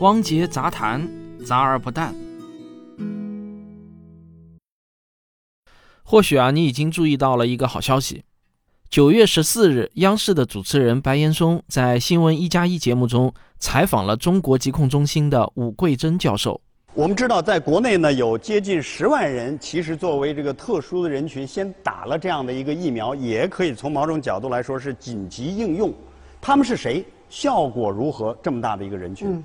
汪杰杂谈，杂而不淡。或许啊，你已经注意到了一个好消息。九月十四日，央视的主持人白岩松在《新闻一加一》节目中采访了中国疾控中心的武桂珍教授。我们知道，在国内呢，有接近十万人，其实作为这个特殊的人群，先打了这样的一个疫苗，也可以从某种角度来说是紧急应用。他们是谁？效果如何？这么大的一个人群？嗯，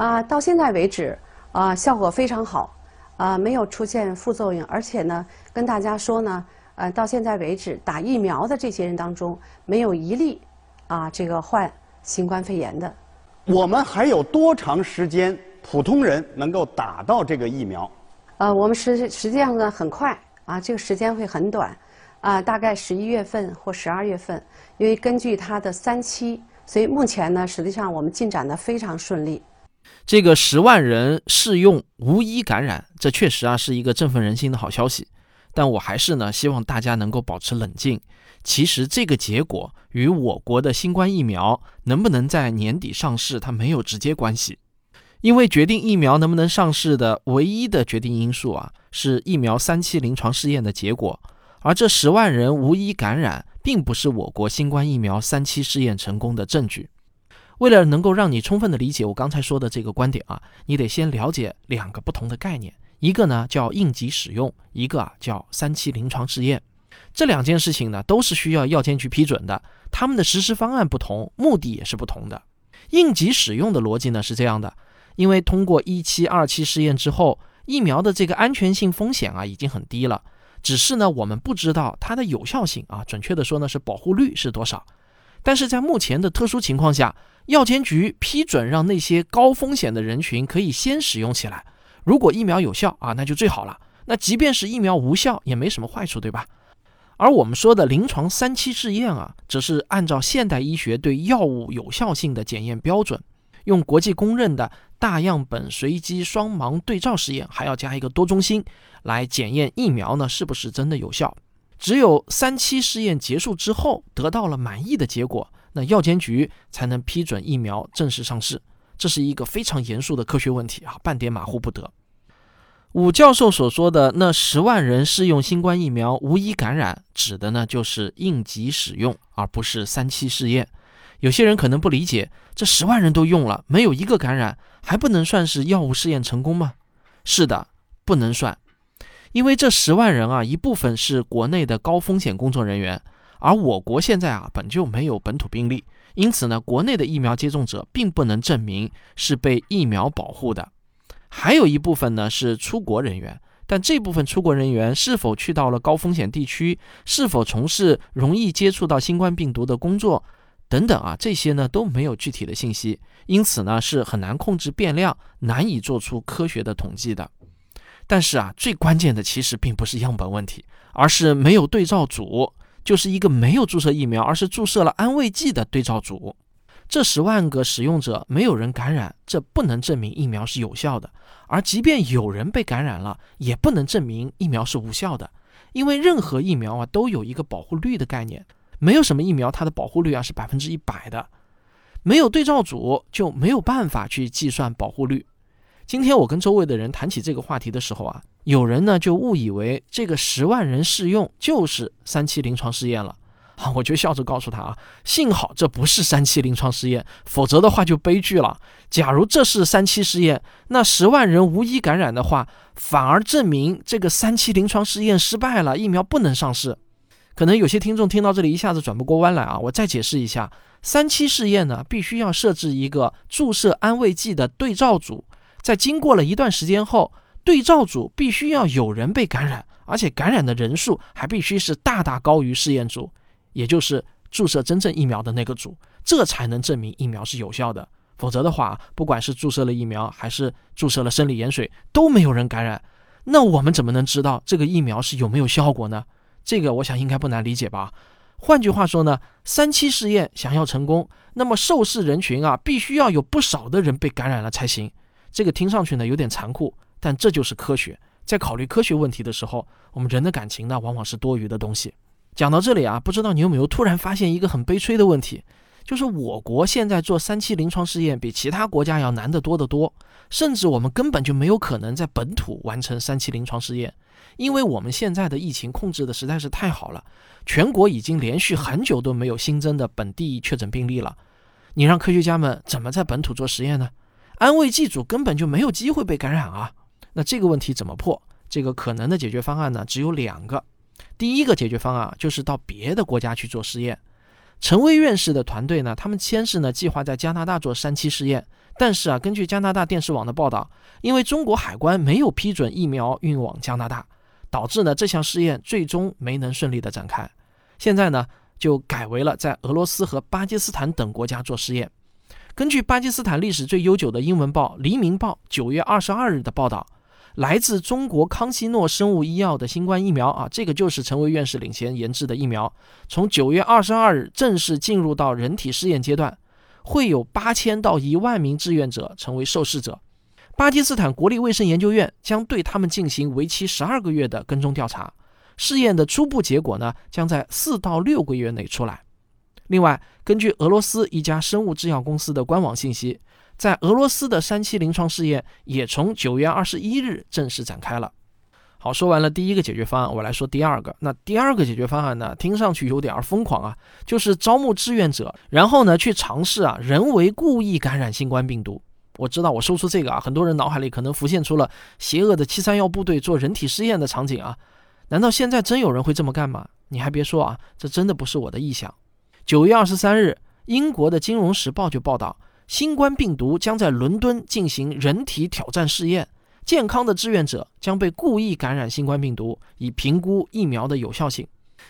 啊，到现在为止，啊，效果非常好，啊，没有出现副作用，而且呢，跟大家说呢，呃，到现在为止，打疫苗的这些人当中，没有一例，啊，这个患新冠肺炎的。我们还有多长时间？普通人能够打到这个疫苗，呃，我们实实际上呢很快啊，这个时间会很短，啊，大概十一月份或十二月份，因为根据它的三期，所以目前呢，实际上我们进展的非常顺利。这个十万人试用无一感染，这确实啊是一个振奋人心的好消息。但我还是呢希望大家能够保持冷静。其实这个结果与我国的新冠疫苗能不能在年底上市，它没有直接关系。因为决定疫苗能不能上市的唯一的决定因素啊，是疫苗三期临床试验的结果，而这十万人无一感染，并不是我国新冠疫苗三期试验成功的证据。为了能够让你充分的理解我刚才说的这个观点啊，你得先了解两个不同的概念，一个呢叫应急使用，一个啊叫三期临床试验。这两件事情呢都是需要药监局批准的，他们的实施方案不同，目的也是不同的。应急使用的逻辑呢是这样的。因为通过一期、二期试验之后，疫苗的这个安全性风险啊已经很低了，只是呢我们不知道它的有效性啊，准确的说呢是保护率是多少。但是在目前的特殊情况下，药监局批准让那些高风险的人群可以先使用起来。如果疫苗有效啊，那就最好了。那即便是疫苗无效，也没什么坏处，对吧？而我们说的临床三期试验啊，只是按照现代医学对药物有效性的检验标准。用国际公认的大样本随机双盲对照试验，还要加一个多中心来检验疫苗呢是不是真的有效。只有三期试验结束之后，得到了满意的结果，那药监局才能批准疫苗正式上市。这是一个非常严肃的科学问题啊，半点马虎不得。武教授所说的那十万人试用新冠疫苗无一感染，指的呢就是应急使用，而不是三期试验。有些人可能不理解，这十万人都用了，没有一个感染，还不能算是药物试验成功吗？是的，不能算，因为这十万人啊，一部分是国内的高风险工作人员，而我国现在啊本就没有本土病例，因此呢，国内的疫苗接种者并不能证明是被疫苗保护的。还有一部分呢是出国人员，但这部分出国人员是否去到了高风险地区，是否从事容易接触到新冠病毒的工作？等等啊，这些呢都没有具体的信息，因此呢是很难控制变量，难以做出科学的统计的。但是啊，最关键的其实并不是样本问题，而是没有对照组，就是一个没有注射疫苗，而是注射了安慰剂的对照组。这十万个使用者没有人感染，这不能证明疫苗是有效的。而即便有人被感染了，也不能证明疫苗是无效的，因为任何疫苗啊都有一个保护率的概念。没有什么疫苗，它的保护率啊是百分之一百的，没有对照组就没有办法去计算保护率。今天我跟周围的人谈起这个话题的时候啊，有人呢就误以为这个十万人试用就是三期临床试验了啊，我就笑着告诉他啊，幸好这不是三期临床试验，否则的话就悲剧了。假如这是三期试验，那十万人无一感染的话，反而证明这个三期临床试验失败了，疫苗不能上市。可能有些听众听到这里一下子转不过弯来啊！我再解释一下，三期试验呢，必须要设置一个注射安慰剂的对照组，在经过了一段时间后，对照组必须要有人被感染，而且感染的人数还必须是大大高于试验组，也就是注射真正疫苗的那个组，这才能证明疫苗是有效的。否则的话，不管是注射了疫苗还是注射了生理盐水，都没有人感染，那我们怎么能知道这个疫苗是有没有效果呢？这个我想应该不难理解吧？换句话说呢，三期试验想要成功，那么受试人群啊，必须要有不少的人被感染了才行。这个听上去呢有点残酷，但这就是科学。在考虑科学问题的时候，我们人的感情呢往往是多余的东西。讲到这里啊，不知道你有没有突然发现一个很悲催的问题，就是我国现在做三期临床试验比其他国家要难得多得多，甚至我们根本就没有可能在本土完成三期临床试验，因为我们现在的疫情控制的实在是太好了，全国已经连续很久都没有新增的本地确诊病例了。你让科学家们怎么在本土做实验呢？安慰剂组根本就没有机会被感染啊！那这个问题怎么破？这个可能的解决方案呢，只有两个。第一个解决方案就是到别的国家去做试验。陈薇院士的团队呢，他们先是呢计划在加拿大做三期试验，但是啊，根据加拿大电视网的报道，因为中国海关没有批准疫苗运往加拿大，导致呢这项试验最终没能顺利的展开。现在呢就改为了在俄罗斯和巴基斯坦等国家做试验。根据巴基斯坦历史最悠久的英文报《黎明报》九月二十二日的报道。来自中国康希诺生物医药的新冠疫苗啊，这个就是陈薇院士领衔研制的疫苗。从九月二十二日正式进入到人体试验阶段，会有八千到一万名志愿者成为受试者。巴基斯坦国立卫生研究院将对他们进行为期十二个月的跟踪调查，试验的初步结果呢，将在四到六个月内出来。另外，根据俄罗斯一家生物制药公司的官网信息。在俄罗斯的三期临床试验也从九月二十一日正式展开了。好，说完了第一个解决方案，我来说第二个。那第二个解决方案呢，听上去有点儿疯狂啊，就是招募志愿者，然后呢去尝试啊人为故意感染新冠病毒。我知道我说出这个啊，很多人脑海里可能浮现出了邪恶的七三幺部队做人体试验的场景啊。难道现在真有人会这么干吗？你还别说啊，这真的不是我的臆想。九月二十三日，英国的《金融时报》就报道。新冠病毒将在伦敦进行人体挑战试验，健康的志愿者将被故意感染新冠病毒，以评估疫苗的有效性。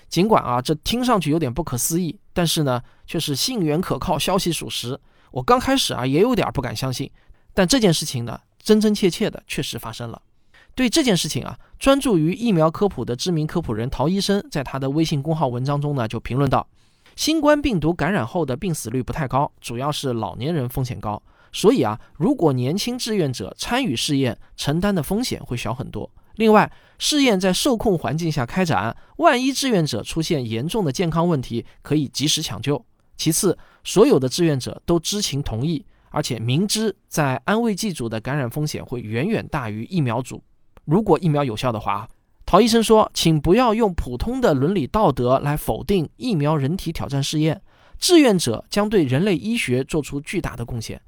尽管啊，这听上去有点不可思议，但是呢，却是信源可靠，消息属实。我刚开始啊，也有点不敢相信，但这件事情呢，真真切切的确实发生了。对这件事情啊，专注于疫苗科普的知名科普人陶医生在他的微信公号文章中呢，就评论道。新冠病毒感染后的病死率不太高，主要是老年人风险高。所以啊，如果年轻志愿者参与试验，承担的风险会小很多。另外，试验在受控环境下开展，万一志愿者出现严重的健康问题，可以及时抢救。其次，所有的志愿者都知情同意，而且明知在安慰剂组的感染风险会远远大于疫苗组。如果疫苗有效的话。陶医生说：“请不要用普通的伦理道德来否定疫苗人体挑战试验。志愿者将对人类医学做出巨大的贡献，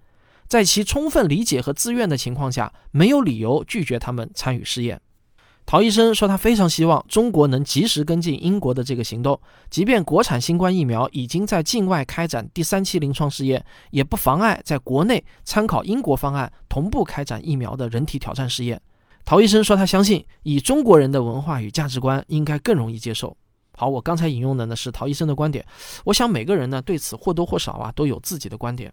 在其充分理解和自愿的情况下，没有理由拒绝他们参与试验。”陶医生说：“他非常希望中国能及时跟进英国的这个行动，即便国产新冠疫苗已经在境外开展第三期临床试验，也不妨碍在国内参考英国方案，同步开展疫苗的人体挑战试验。”陶医生说：“他相信以中国人的文化与价值观，应该更容易接受。”好，我刚才引用的呢是陶医生的观点。我想每个人呢对此或多或少啊都有自己的观点。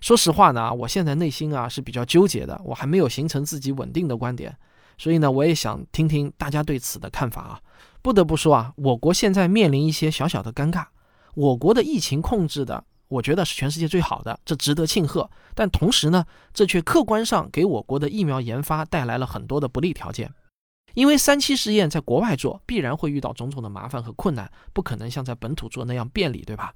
说实话呢，我现在内心啊是比较纠结的，我还没有形成自己稳定的观点，所以呢我也想听听大家对此的看法啊。不得不说啊，我国现在面临一些小小的尴尬，我国的疫情控制的。我觉得是全世界最好的，这值得庆贺。但同时呢，这却客观上给我国的疫苗研发带来了很多的不利条件。因为三期试验在国外做，必然会遇到种种的麻烦和困难，不可能像在本土做那样便利，对吧？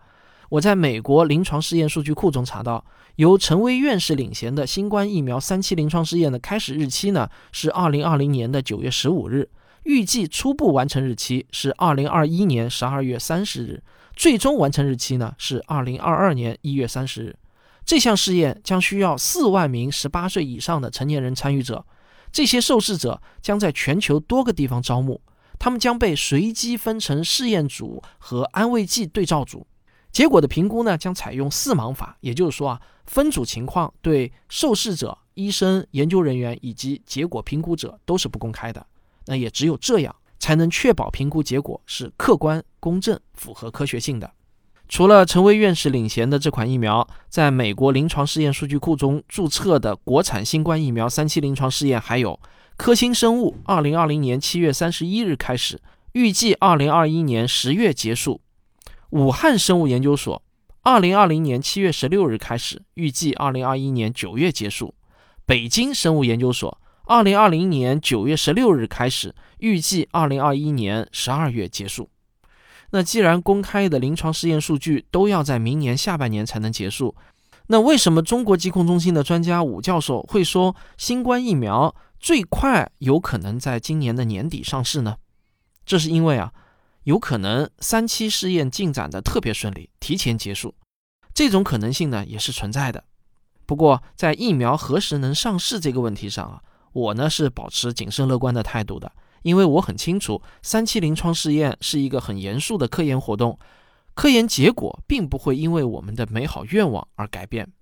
我在美国临床试验数据库中查到，由陈薇院士领衔的新冠疫苗三期临床试验的开始日期呢是二零二零年的九月十五日，预计初步完成日期是二零二一年十二月三十日。最终完成日期呢是二零二二年一月三十日。这项试验将需要四万名十八岁以上的成年人参与者，这些受试者将在全球多个地方招募，他们将被随机分成试验组和安慰剂对照组。结果的评估呢将采用四盲法，也就是说啊，分组情况对受试者、医生、研究人员以及结果评估者都是不公开的。那也只有这样。才能确保评估结果是客观、公正、符合科学性的。除了陈薇院士领衔的这款疫苗，在美国临床试验数据库中注册的国产新冠疫苗三期临床试验，还有科兴生物，二零二零年七月三十一日开始，预计二零二一年十月结束；武汉生物研究所，二零二零年七月十六日开始，预计二零二一年九月结束；北京生物研究所。二零二零年九月十六日开始，预计二零二一年十二月结束。那既然公开的临床试验数据都要在明年下半年才能结束，那为什么中国疾控中心的专家武教授会说新冠疫苗最快有可能在今年的年底上市呢？这是因为啊，有可能三期试验进展的特别顺利，提前结束，这种可能性呢也是存在的。不过在疫苗何时能上市这个问题上啊，我呢是保持谨慎乐观的态度的，因为我很清楚三期临床试验是一个很严肃的科研活动，科研结果并不会因为我们的美好愿望而改变。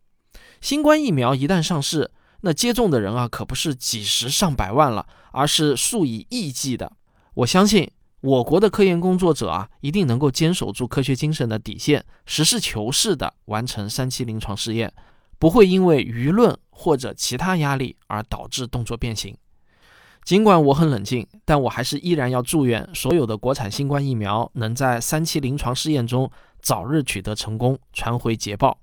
新冠疫苗一旦上市，那接种的人啊可不是几十上百万了，而是数以亿计的。我相信我国的科研工作者啊，一定能够坚守住科学精神的底线，实事求是地完成三期临床试验，不会因为舆论或者其他压力而导致动作变形。尽管我很冷静，但我还是依然要祝愿所有的国产新冠疫苗能在三期临床试验中早日取得成功，传回捷报。